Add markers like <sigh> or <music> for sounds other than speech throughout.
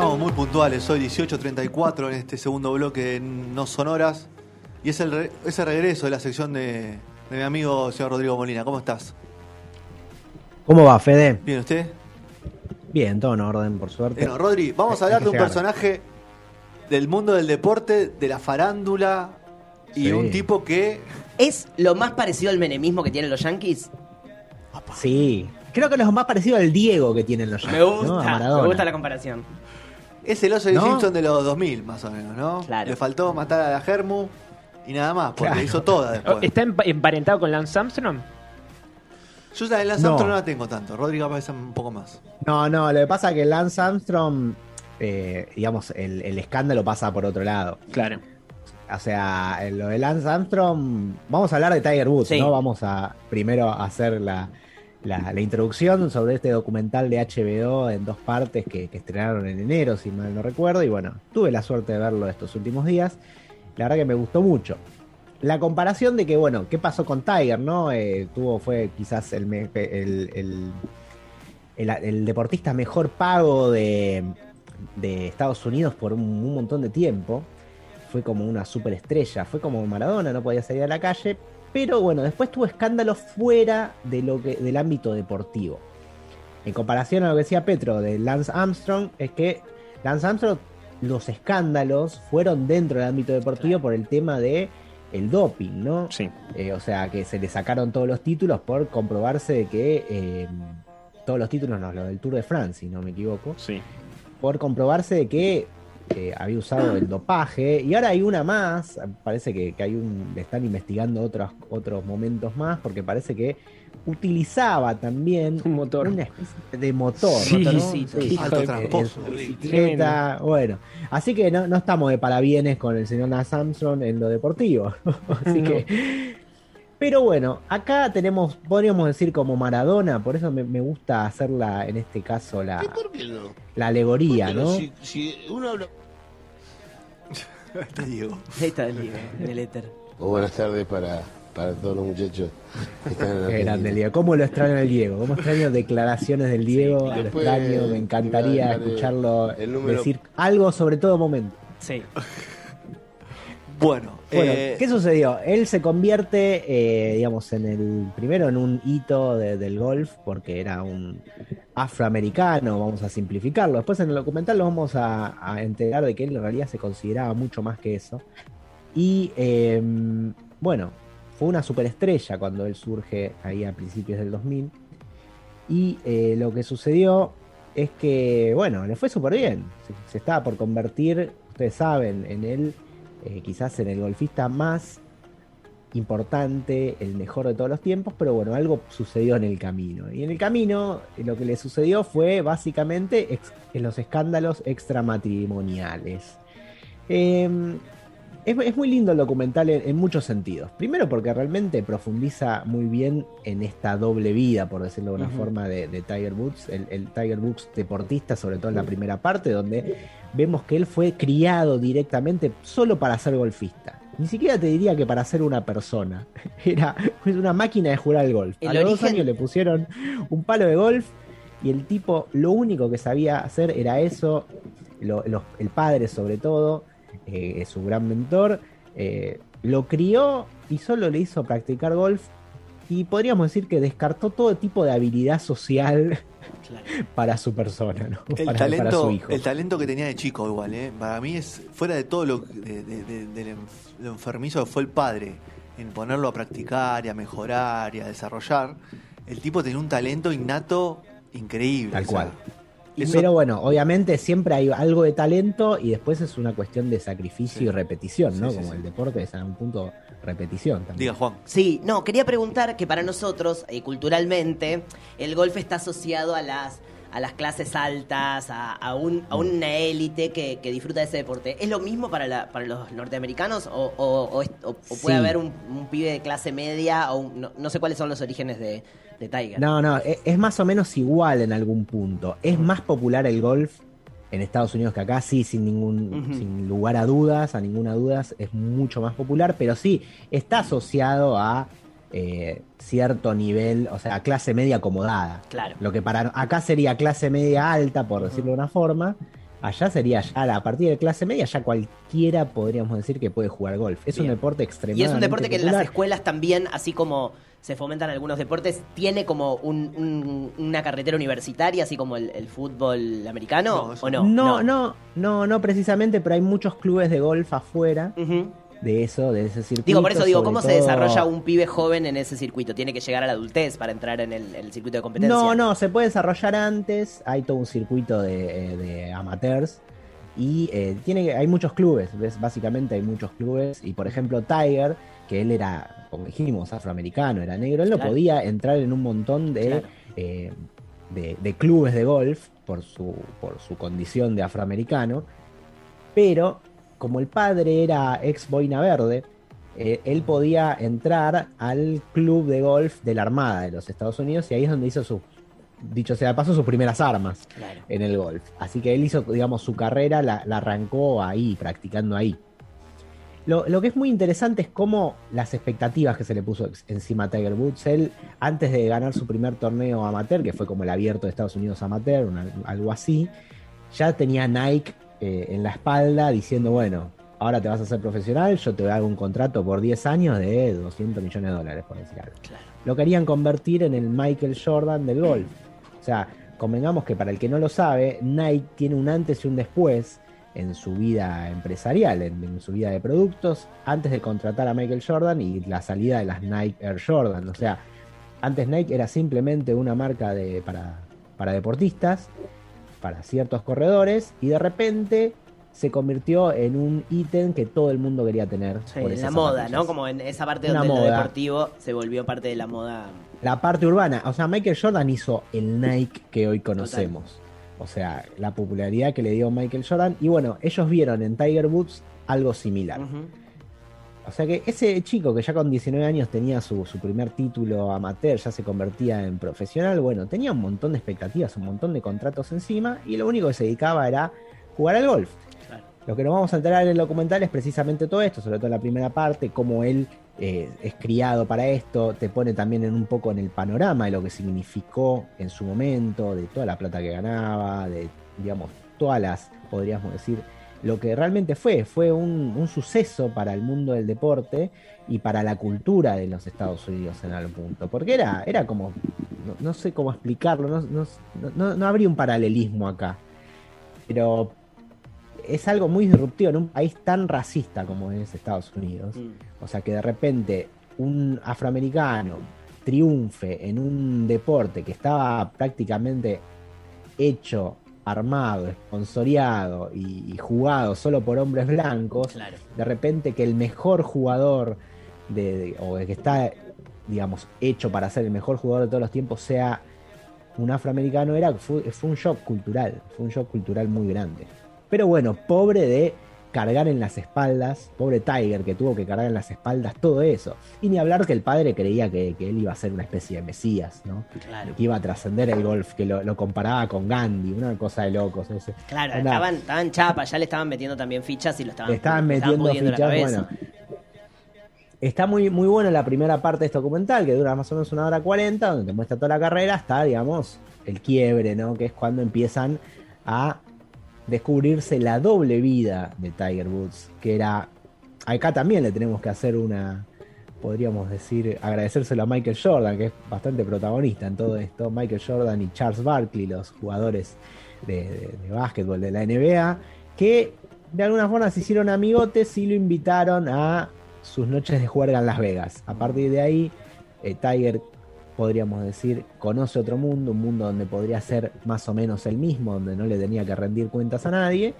Estamos muy puntuales, hoy 18.34 en este segundo bloque de No Sonoras. Y es el re- regreso de la sección de, de mi amigo señor Rodrigo Molina. ¿Cómo estás? ¿Cómo va, Fede? ¿Bien usted? Bien, todo en orden, por suerte. Bueno, Rodri, vamos a hablar de un personaje del mundo del deporte, de la farándula y Sí. un tipo que ¿Es lo más parecido al menemismo que tienen los yankees? Sí. Creo que es lo más parecido al Diego que tienen los Me Yankees, gusta, ¿no? A Maradona. me gusta la comparación. Es el oso de ¿No? Simpson de los 2000, más o menos, ¿no? Claro. Le faltó matar a la Germu y nada más, porque Claro. hizo toda después. ¿Está empa- emparentado con Lance Armstrong? Yo la de Lance No. Armstrong no la tengo tanto. Rodrigo parece un poco más. No, no, lo que pasa es que Lance Armstrong, eh, digamos, el, el escándalo pasa por otro lado. Claro. O sea, en lo de Lance Armstrong, vamos a hablar de Tiger Woods, Sí. ¿no? Vamos a primero hacer la, la- introducción sobre este documental de HBO en dos partes que, estrenaron en enero, si mal no recuerdo. Y bueno, tuve la suerte de verlo estos últimos días. La verdad que me gustó mucho. La comparación de que, bueno, ¿qué pasó con Tiger, no? Eh, tuvo, fue quizás el- el- el deportista mejor pago de, de Estados Unidos por un, un montón de tiempo. Fue como una superestrella, fue como Maradona, no podía salir a la calle. Pero bueno, después tuvo escándalos fuera de lo que, del ámbito deportivo. En comparación a lo que decía Petro de Lance Armstrong, es que Lance Armstrong, los escándalos fueron dentro del ámbito deportivo por el tema de el doping, ¿no? Sí. Eh, o sea, que se le sacaron todos los títulos por comprobarse de que eh, todos los títulos, no, lo del Tour de France, si no me equivoco, Sí. por comprobarse de que eh, había usado el dopaje. Y ahora hay una más, parece que, que hay un, están investigando otros, otros momentos más, porque parece que utilizaba también Un motor. una especie de motor, Sí, ¿no? sí, Sí, Alto de- tramposo. bicicleta, bueno. Así que no, no estamos de parabienes con el señor Lance Armstrong en lo deportivo. <laughs> Así No. que. Pero bueno, acá tenemos, podríamos decir como Maradona, por eso me, me gusta hacerla, en este caso, la, ¿Por qué no? la alegoría, ¿no? si, si uno habla... <laughs> Te digo. Ahí está el Diego, en el éter. O buenas tardes para, para todos los muchachos que están en Qué grande el Diego. ¿Cómo lo extraño al Diego? ¿Cómo extraño declaraciones del Diego? lo Después, extraño, me encantaría escucharlo el número- decir algo sobre todo momento. Sí. <laughs> Bueno, Bueno, eh, ¿qué sucedió? Él se convierte, eh, digamos, en el primero en un hito de- del golf, porque era un afroamericano, vamos a simplificarlo. Después en el documental lo vamos a, enterar de que él en realidad se consideraba mucho más que eso. Y eh, bueno, fue una superestrella cuando él surge ahí a principios del 2000. Y eh, lo que sucedió es que, bueno, le fue súper bien. Se, se estaba por convertir, ustedes saben, en él, eh, quizás en el golfista más importante, el mejor de todos los tiempos, pero bueno, algo sucedió en el camino. Y en el camino lo que le sucedió fue básicamente ex- en los escándalos extramatrimoniales. Eh, es, es muy lindo el documental en, en muchos sentidos. Primero porque realmente profundiza muy bien en esta doble vida, por decirlo de una forma, de, de Tiger Woods, el, el Tiger Woods deportista, sobre todo en la primera parte, donde vemos que él fue criado directamente solo para ser golfista. Ni siquiera te diría que para ser una persona. <laughs> Era una máquina de jugar al golf. El a los dos años le pusieron un palo de golf y el tipo lo único que sabía hacer era eso. Lo- el padre sobre todo, eh, es su gran mentor, eh, lo crió y solo le hizo practicar golf. Y podríamos decir que descartó todo tipo de habilidad social Claro. para su persona, ¿no? el, para, para talento, su hijo. el talento que tenía de chico igual, ¿eh? Para mí es fuera de todo lo, de, lo enfermizo que fue el padre en ponerlo a practicar y a mejorar y a desarrollar. El tipo tenía un talento innato increíble. Tal o sea, cual. Y- eso- Pero bueno, obviamente siempre hay algo de talento y después es una cuestión de sacrificio Sí. y repetición, ¿no? Sí, sí, Como sí. el deporte es a un punto repetición también. Diga Juan. Sí, no, quería preguntar que para nosotros, eh, culturalmente, el golf está asociado a las a las clases altas, a, a un, a una élite que, que disfruta de ese deporte. ¿Es lo mismo para, la- para los norteamericanos o, o- o es- o- o puede Sí. haber un, un pibe de clase media o un- no, no sé cuáles son los orígenes de, de Tiger? No, no, e- es más o menos igual en algún punto. Es más popular el golf en Estados Unidos que acá, sí, sin ningún, sin lugar a dudas, a ninguna duda, es mucho más popular, pero sí, está asociado a eh, cierto nivel, o sea, a clase media acomodada. Claro. Lo que para acá sería clase media alta, por decirlo de una forma. Allá sería ya a partir de clase media, ya cualquiera podríamos decir que puede jugar golf. Es un deporte Y extremadamente es un deporte que en las escuelas también, así como se fomentan algunos deportes, tiene como un- un- una carretera universitaria, así como el, el fútbol americano, No, ¿o no? No, no, no, no precisamente, pero hay muchos clubes de golf afuera de eso, de ese circuito. Digo, por eso digo, ¿cómo se desarrolla un pibe joven en ese circuito? ¿Tiene que llegar a la adultez para entrar en el, circuito de competencia? No, no, se puede desarrollar antes. Hay todo un circuito de, eh, de amateurs. Y eh, tiene que- hay muchos clubes, ¿ves? básicamente hay muchos clubes. Y por ejemplo, Tiger, que él era, como dijimos, afroamericano, era negro, él no Claro. podía entrar en un montón de, Claro. eh, de, de clubes de golf por su, por su condición de afroamericano. Pero como el padre era ex boina verde, eh, él podía entrar al club de golf de la Armada de los Estados Unidos y ahí es donde hizo su, dicho sea de paso, sus primeras armas Claro. en el golf. Así que él hizo, digamos, su carrera, la, la arrancó ahí, practicando ahí. Lo, lo que es muy interesante es cómo las expectativas que se le puso encima a Tiger Woods. Él, antes de ganar su primer torneo amateur, que fue como el abierto de Estados Unidos amateur, una- algo así, ya tenía Nike eh, en la espalda diciendo, bueno, ahora te vas a hacer profesional, yo te hago un contrato por 10 años de 200 millones de dólares, por decir algo Claro. lo querían convertir en el Michael Jordan del golf. O sea, convengamos que para el que no lo sabe, Nike tiene un antes y un después en su vida empresarial, en, en su vida de productos, antes de contratar a Michael Jordan y la salida de las Nike Air Jordan. O sea, antes Nike era simplemente una marca de, para, para deportistas, para ciertos corredores, y de repente se convirtió en un ítem que todo el mundo quería tener. Sí, por en la moda, zapatillas. ¿no? Como en esa parte Una donde lo moda. deportivo se volvió parte de la moda. la parte urbana. O sea, Michael Jordan hizo el Nike que hoy conocemos. O sea, la popularidad que le dio Michael Jordan. Y bueno, ellos vieron en Tiger Woods algo similar. O sea que ese chico que ya con 19 años tenía su, su primer título amateur, ya se convertía en profesional, bueno, tenía un montón de expectativas, un montón de contratos encima y lo único que se dedicaba era jugar al golf. Claro. Lo que nos vamos a enterar en el documental es precisamente todo esto, sobre todo en la primera parte, cómo él eh, es criado para esto, te pone también en un poco en el panorama de lo que significó en su momento, de toda la plata que ganaba, de, digamos, todas las, podríamos decir, lo que realmente fue, fue un, un suceso para el mundo del deporte y para la cultura de los Estados Unidos en algún punto, porque era, era como, no, sé cómo explicarlo, no, no, no- no habría un paralelismo acá, pero es algo muy disruptivo en un país tan racista como es Estados Unidos. Mm. O sea, que de repente un afroamericano triunfe en un deporte que estaba prácticamente hecho, armado, esponsoreado y, y jugado solo por hombres blancos, Claro. de repente que el mejor jugador de, de- o el que está, digamos, hecho para ser el mejor jugador de todos los tiempos sea un afroamericano, era, fue, fue un shock cultural, fue un shock cultural muy grande. Pero bueno, pobre de cargar en las espaldas, pobre Tiger que tuvo que cargar en las espaldas todo eso. Y ni hablar que el padre creía que, que él iba a ser una especie de mesías, ¿no? Claro. Que iba a trascender el golf, que lo, lo comparaba con Gandhi, una cosa de locos. no sé. Claro, estaban, estaban chapas, ya le estaban metiendo también fichas y lo estaban, le estaban metiendo fichas, bueno. Está muy, muy buena la primera parte de este documental, que dura más o menos una hora cuarenta, donde te muestra toda la carrera, hasta, digamos, el quiebre, ¿no? Que es cuando empiezan a descubrirse la doble vida de Tiger Woods, que era. Acá también le tenemos que hacer una. Podríamos decir, agradecérselo a Michael Jordan, que es bastante protagonista en todo esto. Michael Jordan y Charles Barkley, los jugadores de, de, de básquetbol de la NBA, que de alguna forma se hicieron amigotes y lo invitaron a sus noches de juerga en Las Vegas. A partir de ahí, eh, Tiger, podríamos decir, conoce otro mundo, un mundo donde podría ser más o menos el mismo, donde no le tenía que rendir cuentas a nadie.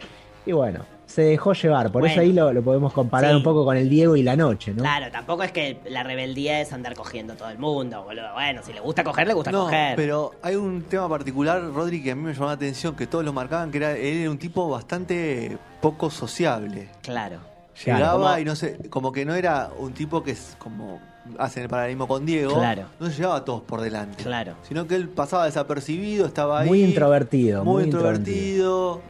Y bueno, se dejó llevar. Por eso ahí lo, lo podemos comparar Sí. un poco con el Diego y la noche, ¿no? Claro, tampoco es que la rebeldía es andar cogiendo todo el mundo, boludo. Bueno, si le gusta coger, le gusta No, coger. pero hay un tema particular, Rodri, que a mí me llamó la atención, que todos lo marcaban, que era, él era un tipo bastante poco sociable. Claro. Claro, Llegaba como- y no sé, como que no era un tipo que es como hacen el paralelismo con Diego, Claro. no se llevaba a todos por delante. Claro. Sino que él pasaba desapercibido, estaba ahí. Muy introvertido, Muy, muy introvertido.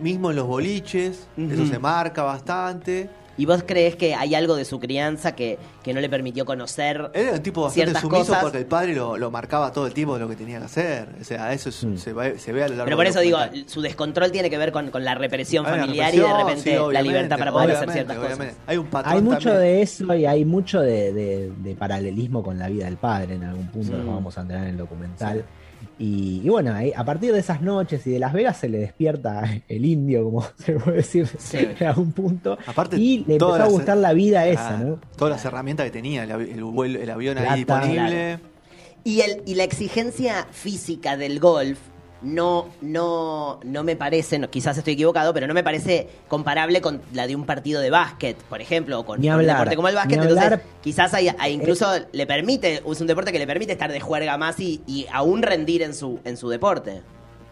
Mismo en los boliches, eso se marca bastante. ¿Y vos crees que hay algo de su crianza que, que no le permitió conocer? Era un tipo bastante Ciertas sumiso cosas- porque el padre lo, lo marcaba todo el tiempo de lo que tenía que hacer. O sea, eso es- Mm. se, ve, se ve a lo largo Pero por eso digo, su descontrol tiene que ver con, con la represión Hay familiar y de repente sí, la libertad para poder hacer ciertas obviamente. cosas. Hay un patrón Hay mucho también. de eso y hay mucho de, de- de paralelismo con la vida del padre en algún punto, Mm. lo vamos a entrar en el documental. Y, y bueno, ahí, a partir de esas noches y de Las Vegas se le despierta <laughs> el indio, como <laughs> se puede decir, Sí. en algún punto. Aparte, y le empezó a gustar la vida esa, ¿no? Todas las herramientas que tenía, el, avión ahí Plata. disponible. Y, el, y la exigencia física del golf no, no, no me parece, no, quizás estoy equivocado, pero no me parece comparable con la de un partido de básquet, por ejemplo, o con, un deporte como el básquet. Entonces, hablar. quizás hay, hay incluso le permite, es un deporte que le permite estar de juerga más y, y aún rendir en su, en su deporte.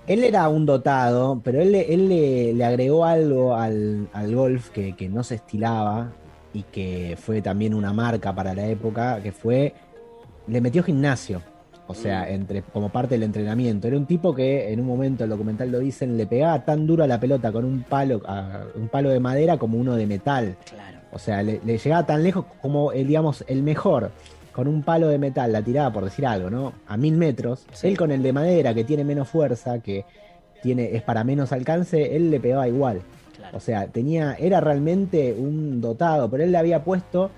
Él era un dotado, pero él, le- él le, le agregó algo al, al golf que, que no se estilaba y que fue también una marca para la época, que fue, le metió gimnasio, o sea, entre, como parte del entrenamiento. Era un tipo que en un momento, el documental lo dicen, le pegaba tan duro a la pelota con un palo, a- un palo de madera como uno de metal. Claro. O sea, le, le llegaba tan lejos como, el, digamos, el mejor. Con un palo de metal la tiraba, por decir algo, ¿no? A mil metros. Sí. Él con el de madera, que tiene menos fuerza, que tiene, es para menos alcance, él le pegaba igual. Claro. O sea, tenía, era realmente un dotado, pero él le había puesto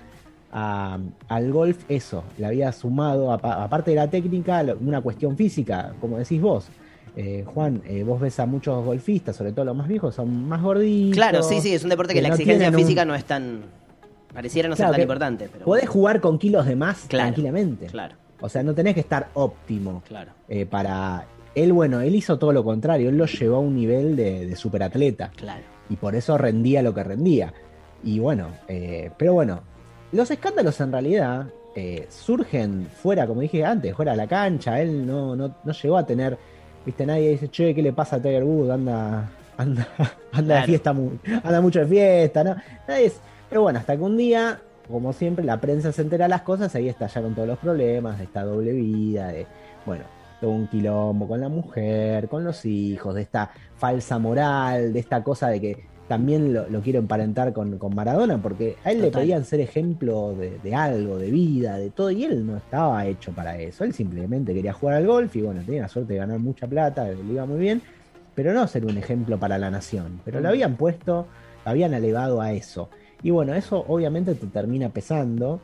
a- al golf eso, le había sumado, apa- aparte de la técnica, una cuestión física, como decís vos. Eh, Juan, eh, vos ves a muchos golfistas, sobre todo los más viejos, son más gorditos. Claro, sí, sí, es un deporte que, la no exigencia un- física no es tan. Pareciera no Claro, ser tan importante. Pero Podés jugar con kilos de más Claro, tranquilamente. Claro, O sea, no tenés que estar óptimo claro. eh, para... Él, bueno, él hizo todo lo contrario, él lo llevó a un nivel de, de superatleta Claro. y por eso rendía lo que rendía. Y bueno, pero bueno, los escándalos en realidad eh, surgen fuera, como dije antes, fuera de la cancha. Él no, no, no llegó a tener, viste, nadie dice, che, ¿qué le pasa a Tiger Woods? Anda, <laughs> anda, anda de fiesta, anda mucho de fiesta, ¿no? Nadie es- pero bueno, hasta que un día, como siempre, la prensa se entera de las cosas, ahí estallaron todos los problemas de esta doble vida, de, bueno, todo un quilombo con la mujer, con los hijos, de esta falsa moral, de esta cosa de que también lo, lo quiero emparentar con, con Maradona, porque a él le pedían ser ejemplo de, de algo, de vida, de todo, y él no estaba hecho para eso. Él simplemente quería jugar al golf y bueno, tenía la suerte de ganar mucha plata, le iba muy bien, pero no ser un ejemplo para la nación. Pero lo habían puesto, lo habían elevado a eso. Y bueno, eso obviamente te termina pesando.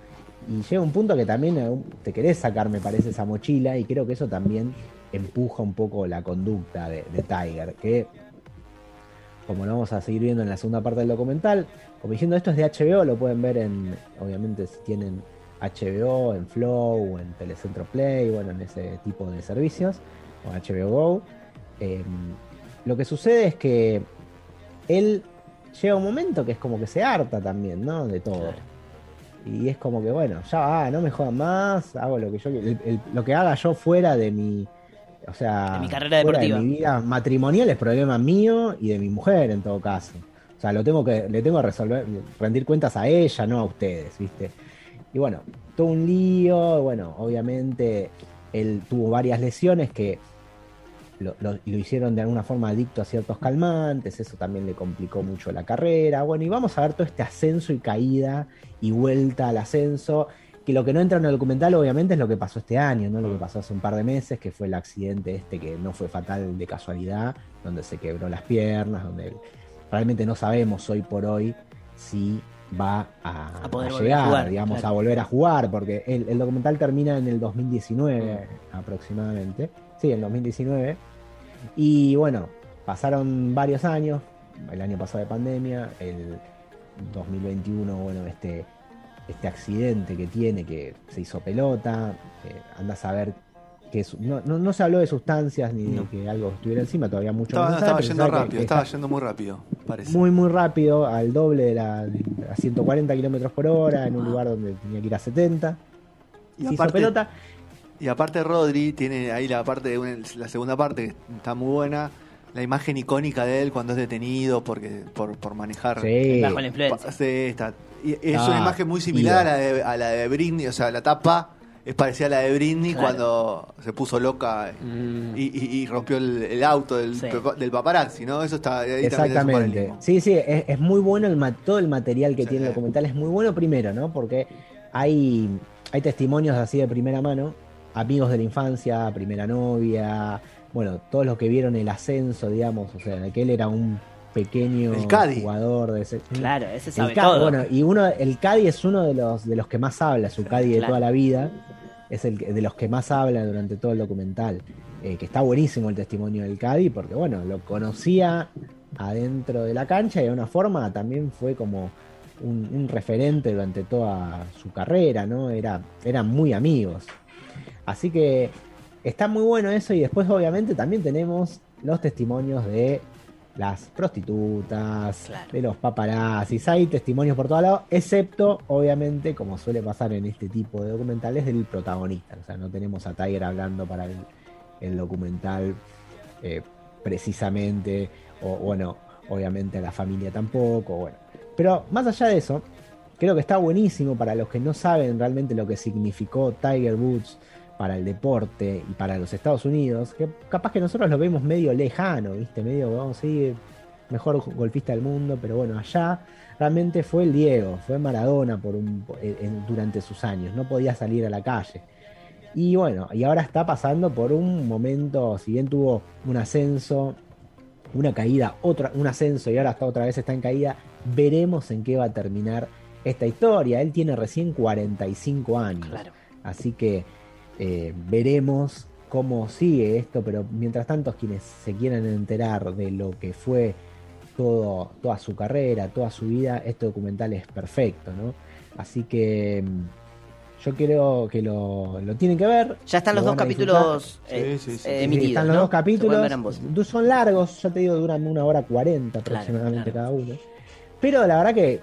Y llega un punto que también eh, te querés sacar, me parece, esa mochila. Y creo que eso también empuja un poco la conducta de, de Tiger. Que, como lo vamos a seguir viendo en la segunda parte del documental, como diciendo esto es de HBO, lo pueden ver en, obviamente, si tienen HBO, en Flow, o en Telecentro Play, bueno, en ese tipo de servicios, o HBO Go. Eh, lo que sucede es que él llega un momento que es como que se harta también, ¿no? De todo. Claro. Y es como que, bueno, ya va, no me jodan más, hago lo que yo el- el- lo que haga yo fuera de mi. O sea, De mi carrera deportiva. de mi vida matrimonial es problema mío y de mi mujer en todo caso. O sea, lo tengo que, le tengo que resolver, rendir cuentas a ella, no a ustedes, ¿viste? Y bueno, todo un lío, bueno, obviamente él tuvo varias lesiones que lo, lo- lo hicieron de alguna forma adicto a ciertos calmantes, eso también le complicó mucho la carrera. Bueno, y vamos a ver todo este ascenso y caída y vuelta al ascenso, que lo que no entra en el documental obviamente es lo que pasó este año, ¿no? Lo que pasó hace un par de meses, que fue el accidente este que no fue fatal de casualidad, donde se quebró las piernas, donde realmente no sabemos hoy por hoy si va a, A poder a volver a llegar, jugar, digamos, claro. a volver a jugar, porque el, el documental termina en el 2019 aproximadamente. Sí, en 2019. Y bueno, pasaron varios años, el año pasado de pandemia, el 2021, bueno, este, este accidente que tiene, que se hizo pelota, eh, anda a saber que no, no, no se habló de sustancias ni No. de que algo estuviera encima, todavía mucho Estaba, no se estaba yendo que rápido, estaba yendo muy rápido, parece. muy muy rápido, al doble de la a 140 kilómetros por hora, en un lugar donde tenía que ir a 70. y, se hizo aparte, pelota. y aparte Rodri tiene ahí la parte de una- la segunda parte que está muy buena, la imagen icónica de él cuando es detenido porque por, por manejar Sí. Bajo la influencia. Sí, está. Y es Ah, una imagen muy similar a la, de, a la de Britney, o sea, la tapa es parecida a la de Britney Claro. cuando se puso loca Mm. y, y- y rompió el, el auto del, Sí. papa- del paparazzi, ¿no? Eso está ahí es Exactamente. Sí, sí, es, es muy bueno el ma- todo el material que Sí. tiene el documental es muy bueno primero, ¿no? Porque hay, hay testimonios así de primera mano, amigos de la infancia, primera novia, bueno, todos los que vieron el ascenso, digamos, o sea, de que él era un pequeño El jugador de ese. Claro, ese El sabe Cadi, todo. bueno, y uno, el Cadi es uno de los de los que más habla, su Cadi de toda la vida, es el de los que más habla durante todo el documental. Eh, que está buenísimo el testimonio del Cadi, porque bueno, lo conocía adentro de la cancha y de una forma también fue como un, un referente durante toda su carrera, ¿no? Era, eran muy amigos. Así que está muy bueno eso y después obviamente también tenemos los testimonios de las prostitutas, Claro. de los paparazzis, hay testimonios por todos lados, excepto obviamente como suele pasar en este tipo de documentales del protagonista, o sea, no tenemos a Tiger hablando para el, el documental eh, precisamente, o bueno, obviamente a la familia tampoco, bueno. Pero más allá de eso, creo que está buenísimo para los que no saben realmente lo que significó Tiger Woods para el deporte y para los Estados Unidos, que capaz que nosotros lo vemos medio lejano, ¿viste? Medio, vamos a ir mejor golfista del mundo, pero bueno, allá realmente fue el Diego, fue Maradona por un, en- en- durante sus años, no podía salir a la calle. Y bueno, y ahora está pasando por un momento, si bien tuvo un ascenso, una caída, otra, un ascenso y ahora está otra vez está en caída, veremos en qué va a terminar esta historia. Él tiene recién 45 años. Claro. Así que eh, veremos cómo sigue esto, pero mientras tanto quienes se quieran enterar de lo que fue todo, toda su carrera, toda su vida, este documental es perfecto, ¿no? Así que mm, yo creo que lo, lo tienen que ver. Ya están los lo dos capítulos Sí, eh, sí, sí. eh, Sí, emitidos. están los ¿no? dos capítulos. Son largos, ya te digo, duran una hora cuarenta Claro, aproximadamente claro. cada uno. Pero la verdad que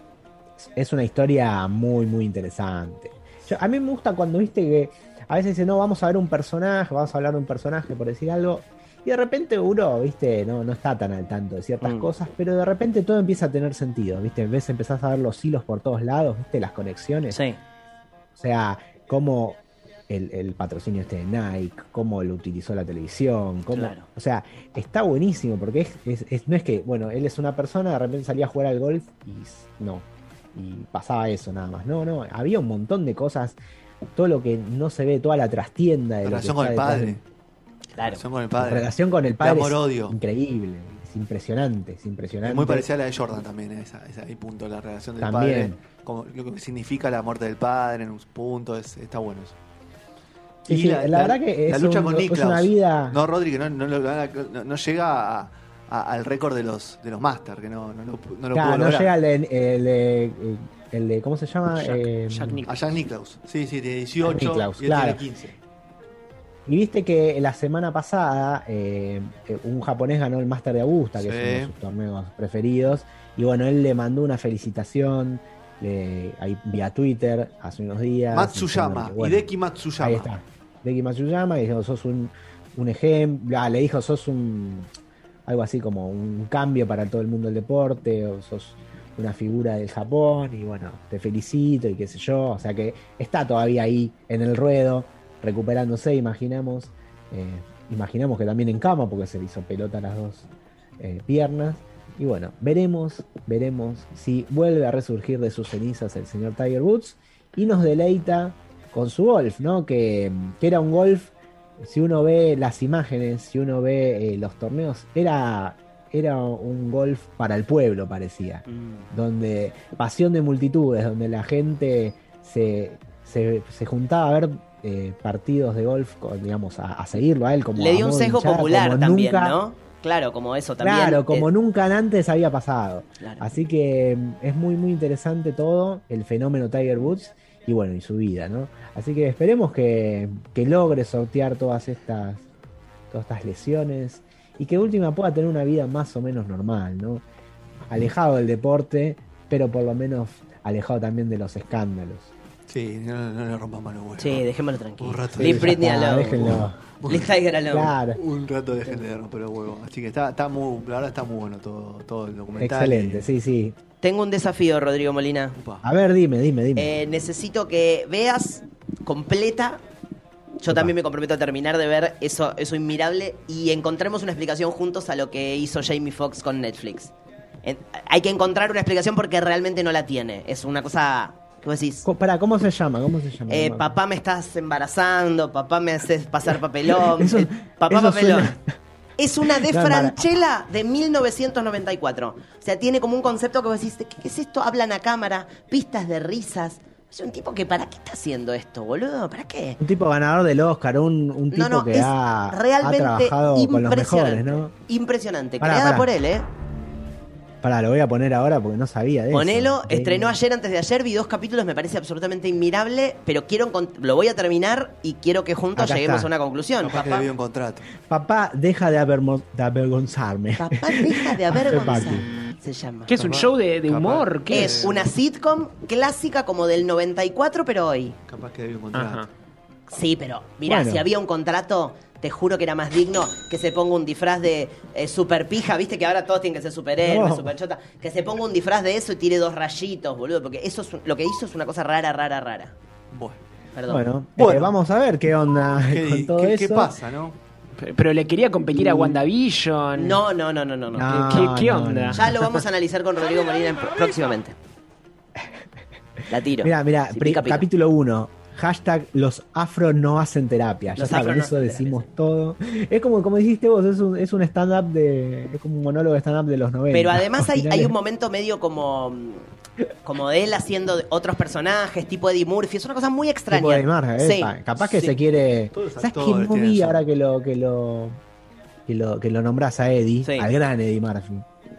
es una historia muy, muy interesante. Yo- a mí me gusta cuando viste que a veces dicen, no, vamos a ver un personaje, vamos a hablar de un personaje por decir algo. Y de repente uno, viste, no, no está tan al tanto de ciertas Mm. cosas, pero de repente todo empieza a tener sentido, viste, ves, empezás a ver los hilos por todos lados, viste, las conexiones. Sí. O sea, cómo el, el patrocinio este de Nike, cómo lo utilizó la televisión, cómo, Claro. o sea, está buenísimo porque es, es- es- no es que, bueno, él es una persona, de repente salía a jugar al golf y no, y pasaba eso nada más. No, no, había un montón de cosas, todo lo que no se ve, toda la trastienda de La relación con el padre. La Claro. relación con el la padre. relación con el padre es amor-odio. increíble, es impresionante, es impresionante. Es muy parecida a la de Jordan también, esa, esa, ahí punto, la relación del También. padre, como lo que significa la muerte del padre en un punto, es, está bueno eso. Sí, sí, la verdad que la es lucha un- con es Nicklaus. una vida- No, Rodri, que no, no, no- no llega a- a- al récord de los, de los Masters, que no, no lo, no lo Claro, pudo no lograr. llega el de, el de- el de- ¿cómo se llama? Jack- Eh, Jack A. Jack Nicklaus. Sí, sí, de 18 Nicklaus, y claro. tiene 15. Y viste que la semana pasada eh, eh, un japonés ganó el Master de Augusta, que Sí. es uno de sus torneos preferidos. Y bueno, él le mandó una felicitación le- ahí vía Twitter hace unos días. Matsuyama, que, bueno, Hideki Matsuyama. Ahí está. Deki Matsuyama, y dijo, sos un, un ejemplo. Ah, le dijo, sos un. Algo así como un cambio para todo el mundo del deporte, o sos una figura del Japón, y bueno, te felicito, y qué sé yo. O sea que está todavía ahí en el ruedo, recuperándose, imaginamos. Eh, imaginamos que también en cama, porque se le hizo pelota a las dos eh, piernas. Y bueno, veremos, veremos si vuelve a resurgir de sus cenizas el señor Tiger Woods y nos deleita con su golf, ¿no? Que, que era un golf, si uno ve las imágenes, si uno ve eh, los torneos, era, era un golf para el pueblo, parecía. Mm. Donde pasión de multitudes, donde la gente se, se, se juntaba a ver eh, partidos de golf, con, digamos, a, a seguirlo a él como Le dio un sesgo hinchada, popular como también, nunca- ¿no? Claro, como eso también. Claro, como eh, nunca antes había pasado. claro. Así que mm, es muy, muy interesante todo, el fenómeno Tiger Woods. y bueno, y su vida, ¿no? Así que esperemos que, que logre sortear todas estas, todas estas lesiones y que última pueda tener una vida más o menos normal, ¿no? Alejado del deporte, pero por lo menos alejado también de los escándalos. Sí, no, no le rompamos los huevos. Sí, dejémoslo tranquilo. Un rato de- Britney Ah, alone. déjenlo. Tiger alone. Claro, Un rato dejen de romper los huevos. Así que está, está muy, la verdad está muy bueno todo, todo el documental. excelente, sí, sí. Tengo un desafío, Rodrigo Molina. Upa. A ver, dime, dime, dime. Eh, necesito que veas completa. Yo también me comprometo a terminar de ver eso, eso inmirable y encontremos una explicación juntos a lo que hizo Jamie Foxx con Netflix. En- hay que encontrar una explicación porque realmente no la tiene. Es una cosa. ¿Qué vos decís? Pará, ¿cómo se llama? ¿Cómo se llama? Eh, papá me estás embarazando, papá me haces pasar papelón, <laughs> Eso- eh, papá eso papelón. suena- <laughs> Es una de No, Franchella de 1994. O sea, tiene como un concepto que vos decís, ¿qué, qué es esto? Hablan a cámara, pistas de risas. Es un tipo que, ¿para qué está haciendo esto, boludo? ¿Para qué? Un tipo ganador del Oscar, un, un tipo No, no, que es ha, ha realmente trabajado con los impresionante. mejores, ¿no? Impresionante. Pará, Creada pará. por él, ¿eh? Pará, lo voy a poner ahora porque no sabía de Ponelo, eso. estrenó Eh, ayer antes de ayer, vi dos capítulos, me parece absolutamente inmirable, pero quiero lo voy a terminar y quiero que juntos Acá lleguemos está. a una conclusión. Papá, había un contrato. Papá, deja de, avergonzarme. papá deja de <laughs> avergonzar. Se llama. ¿Qué es un Capaz- show de, humor? ¿Qué Es es? una sitcom clásica como del 94, pero hoy. Capaz que había un contrato. Ajá. Sí, pero mira, Bueno. si había un contrato, te juro que era más digno que se ponga un disfraz de eh, super pija, viste que ahora todos tienen que ser superhéroes, No. super chota, que se ponga un disfraz de eso y tire dos rayitos, boludo, porque eso es un- lo que hizo es una cosa rara, rara, rara. Bueno, Perdón. Bueno, Bueno. eh, vamos a ver qué onda ¿qué, con todo qué- eso. qué pasa, no? Pero le quería competir a WandaVision. No, no, no, no, no, no. No, ¿Qué- qué no, onda? no. Ya lo vamos a analizar con Rodrigo Molina en- próximamente. <laughs> La tiro. Mira, mira, Si capítulo 1. Hashtag los afro no hacen terapia. Ya Los no eso decimos terapia, todo. Es como, como dijiste vos, es un, es un stand-up de. Es como un monólogo de stand-up de los 90. Pero además hay, hay un momento medio como como de él haciendo de otros personajes, tipo Eddie Murphy. Es una cosa muy extraña. tipo de eh, Sí, pa- Capaz que sí. se quiere. ¿Sabes qué su- ahora que lo, que lo. que lo, que lo nombras a Eddie? Sí. Al gran Eddie Murphy.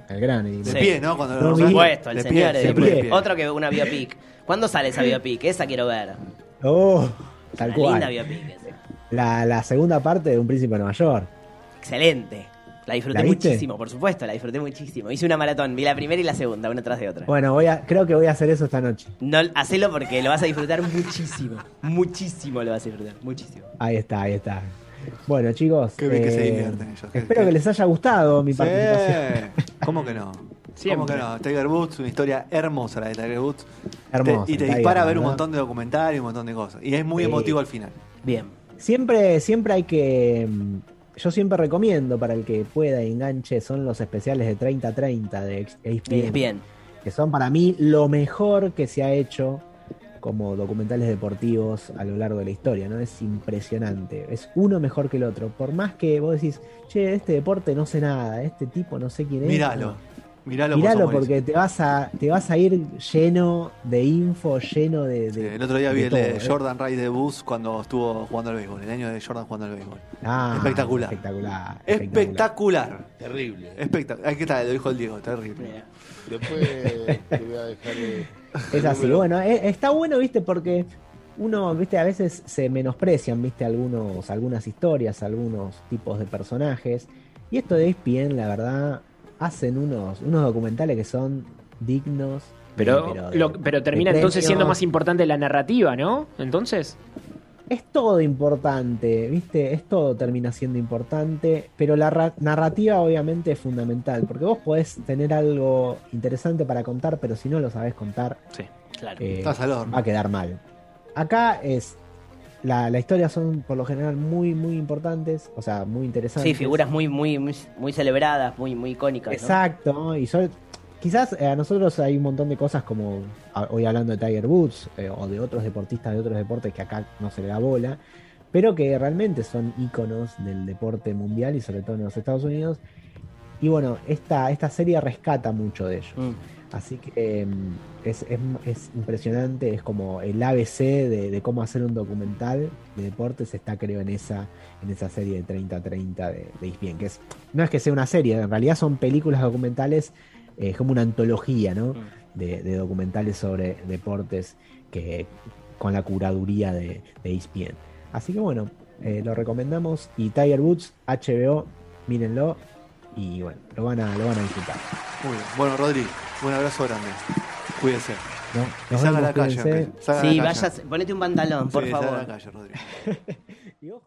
Al gran Eddie De. Murphy. pie, ¿no? Cuando lo. Por nombras, supuesto, el de señor pie, Eddie de Murphy. de. Otro que una biopic. ¿Cuándo sale esa biopic? Esa quiero ver. Oh, tal Una cual. linda biopic esa. La, la segunda parte de Un Príncipe de Nueva York. Excelente. La disfruté muchísimo, por supuesto, la disfruté muchísimo. Hice una maratón, vi la primera y la segunda, una tras de otra. Bueno, voy a, creo que voy a hacer eso esta noche. No, hacelo porque lo vas a disfrutar muchísimo. Muchísimo lo vas a disfrutar, muchísimo. Ahí está, ahí está. Bueno, chicos. Qué bien que se eh, divierten ellos. Espero qué- que les haya gustado mi Sí. participación. ¿Cómo que no? Siempre. ¿Cómo que no? Tiger Woods, una historia hermosa la de Tiger Woods. Hermosa, Te- y te Tiger, dispara a ver un montón de documentales y un montón de cosas. Y es muy Sí. emotivo al final. Bien. Siempre, siempre hay que. mm, Yo siempre recomiendo para el que pueda y enganche son los especiales de 30-30 de ESPN. Bien. Bien. Que son para mí lo mejor que se ha hecho como documentales deportivos a lo largo de la historia, ¿no? Es impresionante. Es uno mejor que el otro. Por más que vos decís, che, de este deporte no sé nada, de este tipo no sé quién es. Míralo. Por porque te vas a te vas a ir lleno de info, lleno de. El otro día vi el de todo, ¿eh? Jordan Ray de Bus cuando estuvo jugando al béisbol. El año de Jordan jugando al béisbol. Ah, espectacular. Espectacular. Espectacular. Terrible. Espectacular. Ahí está, lo dijo el Diego, terrible. Después te voy a dejar de. <laughs> Es así, bueno, eh, está bueno, viste, porque uno, viste, a veces se menosprecian, viste, algunos, algunas historias, algunos tipos de personajes. Y esto de ESPN, la verdad, hacen unos, unos documentales que son dignos. Pero, de- lo- pero termina entonces siendo más importante la narrativa, ¿no? Entonces. Es todo importante, ¿viste? Es todo termina siendo importante, pero la ra- narrativa obviamente es fundamental, porque vos podés tener algo interesante para contar, pero si no lo sabés contar, Sí. Claro. eh, Estás al horno. va a quedar mal. Acá es. La, la historia son por lo general muy, muy importantes, o sea, muy interesantes. Sí, figuras muy, muy, muy, muy celebradas, muy, muy icónicas. ¿no? Exacto, y quizás eh, a nosotros hay un montón de cosas como hoy hablando de Tiger Woods eh, o de otros deportistas de otros deportes que acá no se le da bola, pero que realmente son íconos del deporte mundial y sobre todo en los Estados Unidos. Y bueno, esta, esta serie rescata mucho de ellos. Mm. Así que em, es, es- es impresionante, es como el ABC de, de cómo hacer un documental de deportes está creo en esa, en esa serie de 30-30 de, de ESPN, que es, no es que sea una serie, en realidad son películas documentales, eh, como una antología, ¿no? Mm. De, de documentales sobre deportes que con la curaduría de, de E ESPN. Así que bueno, eh, lo recomendamos. Y Tiger Woods, HBO, mírenlo. Y bueno, lo van a, lo van a disfrutar. Muy bien. Bueno, Rodri, un abrazo grande. Cuídense. ¿no? Nos salga a la calle. salga Sí, la calle. vayas, ponete un pantalón, por Sí, salga a favor. la calle, Rodri. <laughs> <laughs> Y ojo-